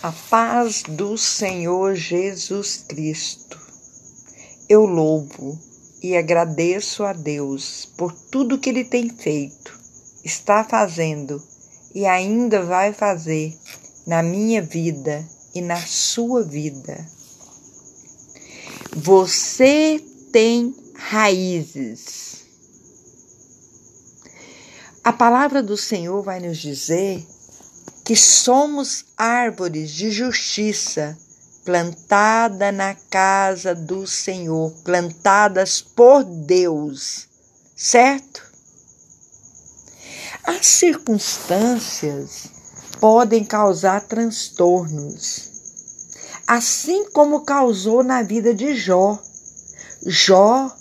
A paz do Senhor Jesus Cristo. Eu louvo e agradeço a Deus por tudo que Ele tem feito, está fazendo e ainda vai fazer na minha vida e na sua vida. Você tem raízes. A palavra do Senhor vai nos dizer que somos árvores de justiça plantada na casa do Senhor, plantadas por Deus, certo? As circunstâncias podem causar transtornos, assim como causou na vida de Jó. Jó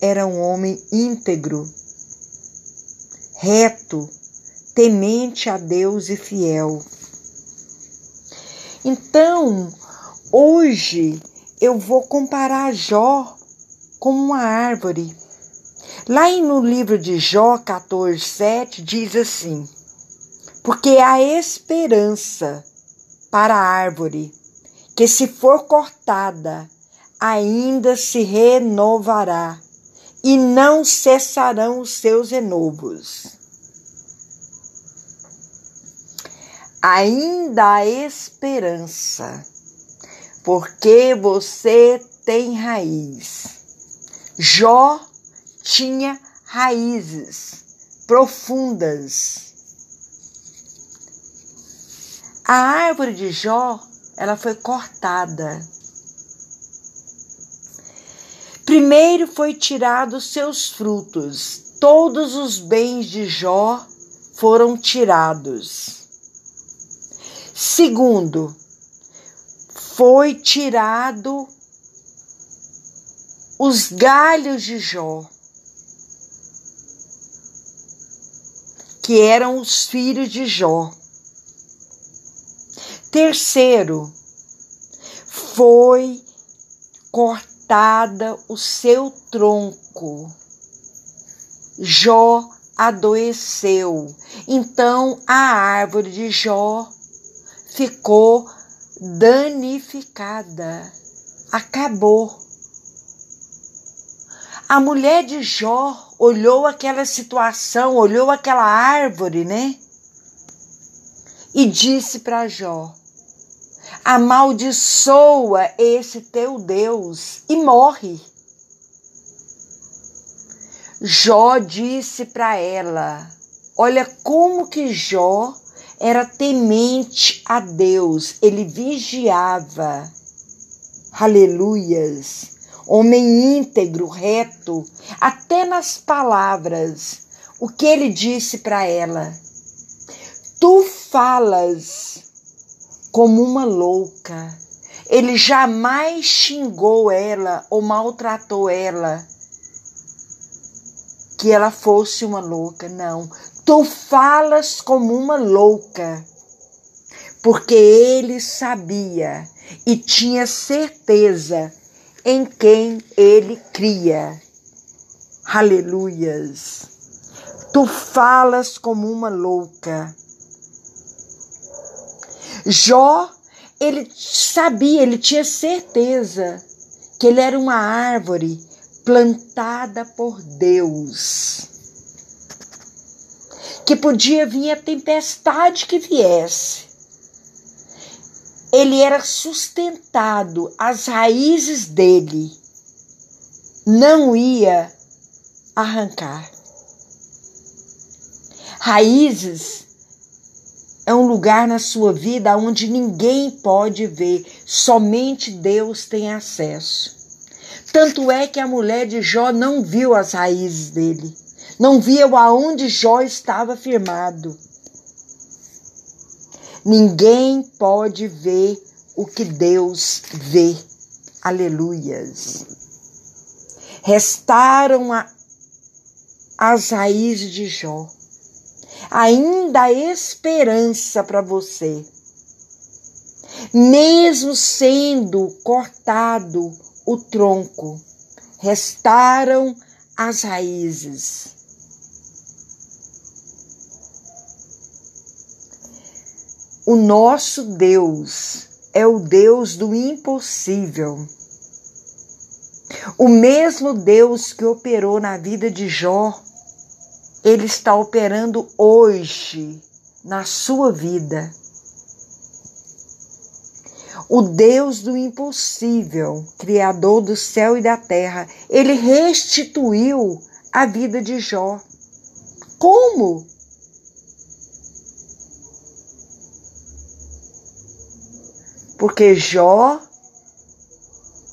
era um homem íntegro, reto, temente a Deus e fiel. Então, hoje eu vou comparar Jó com uma árvore. Lá no livro de Jó 14, 7 diz assim: Porque há esperança para a árvore, que se for cortada, ainda se renovará, e não cessarão os seus renovos. Ainda há esperança, porque você tem raiz. Jó tinha raízes profundas. A árvore de Jó, ela foi cortada. Primeiro foi tirado seus frutos. Todos os bens de Jó foram tirados. Segundo, foi tirado os galhos de Jó, que eram os filhos de Jó. Terceiro, foi cortada o seu tronco. Jó adoeceu. Então a árvore de Jó ficou danificada, acabou. A mulher de Jó olhou aquela situação, olhou aquela árvore, né? E disse para Jó: Amaldiçoa esse teu Deus e morre. Jó disse para ela: Olha como que Jó era temente a Deus, ele vigiava. Aleluias. Homem íntegro, reto, até nas palavras. O que ele disse para ela? Tu falas como uma louca. Ele jamais xingou ela ou maltratou ela que ela fosse uma louca, não. Tu falas como uma louca, porque ele sabia e tinha certeza em quem ele cria. Aleluias. Tu falas como uma louca. Jó, ele sabia, ele tinha certeza que ele era uma árvore plantada por Deus que podia vir a tempestade que viesse. Ele era sustentado, as raízes dele não ia arrancar. Raízes é um lugar na sua vida onde ninguém pode ver, somente Deus tem acesso. Tanto é que a mulher de Jó não viu as raízes dele não via aonde Jó estava firmado. Ninguém pode ver o que Deus vê. Aleluias. Restaram a, as raízes de Jó. Ainda há esperança para você. Mesmo sendo cortado o tronco, restaram as O nosso Deus é o Deus do impossível. O mesmo Deus que operou na vida de Jó, ele está operando hoje na sua vida. O Deus do impossível, Criador do céu e da terra, ele restituiu a vida de Jó. Como? Porque Jó,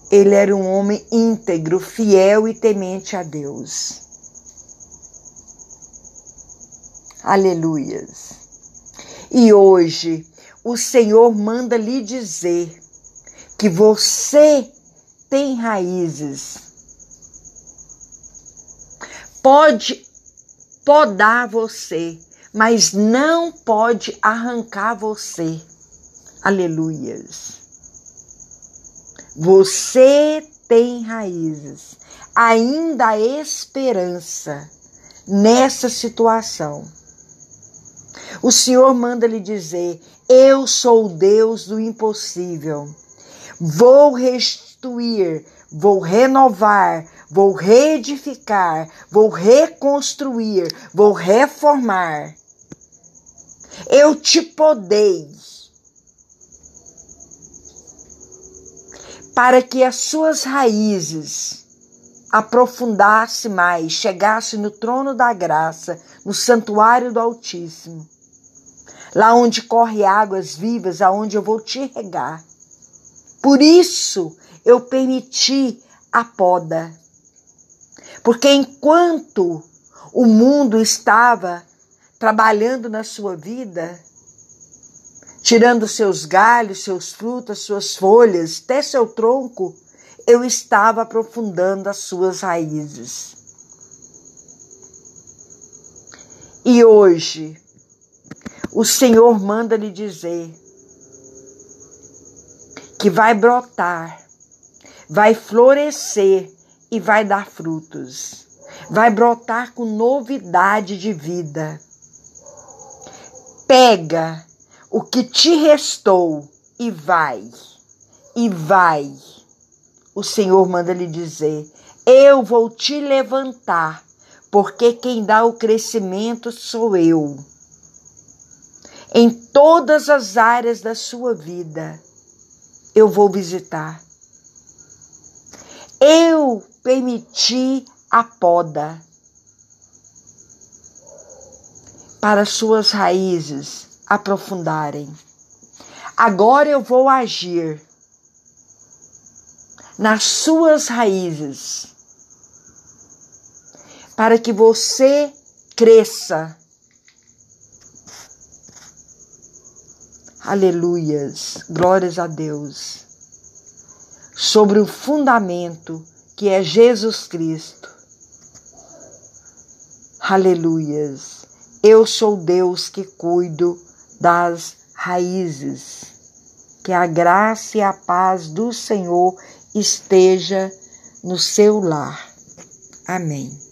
ele era um homem íntegro, fiel e temente a Deus. Aleluias. E hoje o Senhor manda lhe dizer que você tem raízes. Pode podar você, mas não pode arrancar você. Aleluias. Você tem raízes. Ainda há esperança nessa situação. O Senhor manda lhe dizer: Eu sou o Deus do impossível. Vou restituir, vou renovar, vou reedificar, vou reconstruir, vou reformar. Eu te podei para que as suas raízes aprofundasse mais, chegasse no trono da graça, no santuário do Altíssimo, lá onde corre águas vivas, aonde eu vou te regar. Por isso eu permiti a poda. Porque enquanto o mundo estava trabalhando na sua vida, tirando seus galhos, seus frutos, suas folhas, até seu tronco, eu estava aprofundando as suas raízes. E hoje, o Senhor manda lhe dizer que vai brotar, vai florescer e vai dar frutos. Vai brotar com novidade de vida. Pega o que te restou e vai, e vai. O Senhor manda lhe dizer: Eu vou te levantar, porque quem dá o crescimento sou eu. Em todas as áreas da sua vida, eu vou visitar. Eu permiti a poda para suas raízes aprofundarem. Agora eu vou agir nas suas raízes para que você cresça. Aleluias, glórias a Deus. Sobre o fundamento que é Jesus Cristo. Aleluias. Eu sou Deus que cuido das raízes. Que a graça e a paz do Senhor esteja no seu lar. Amém.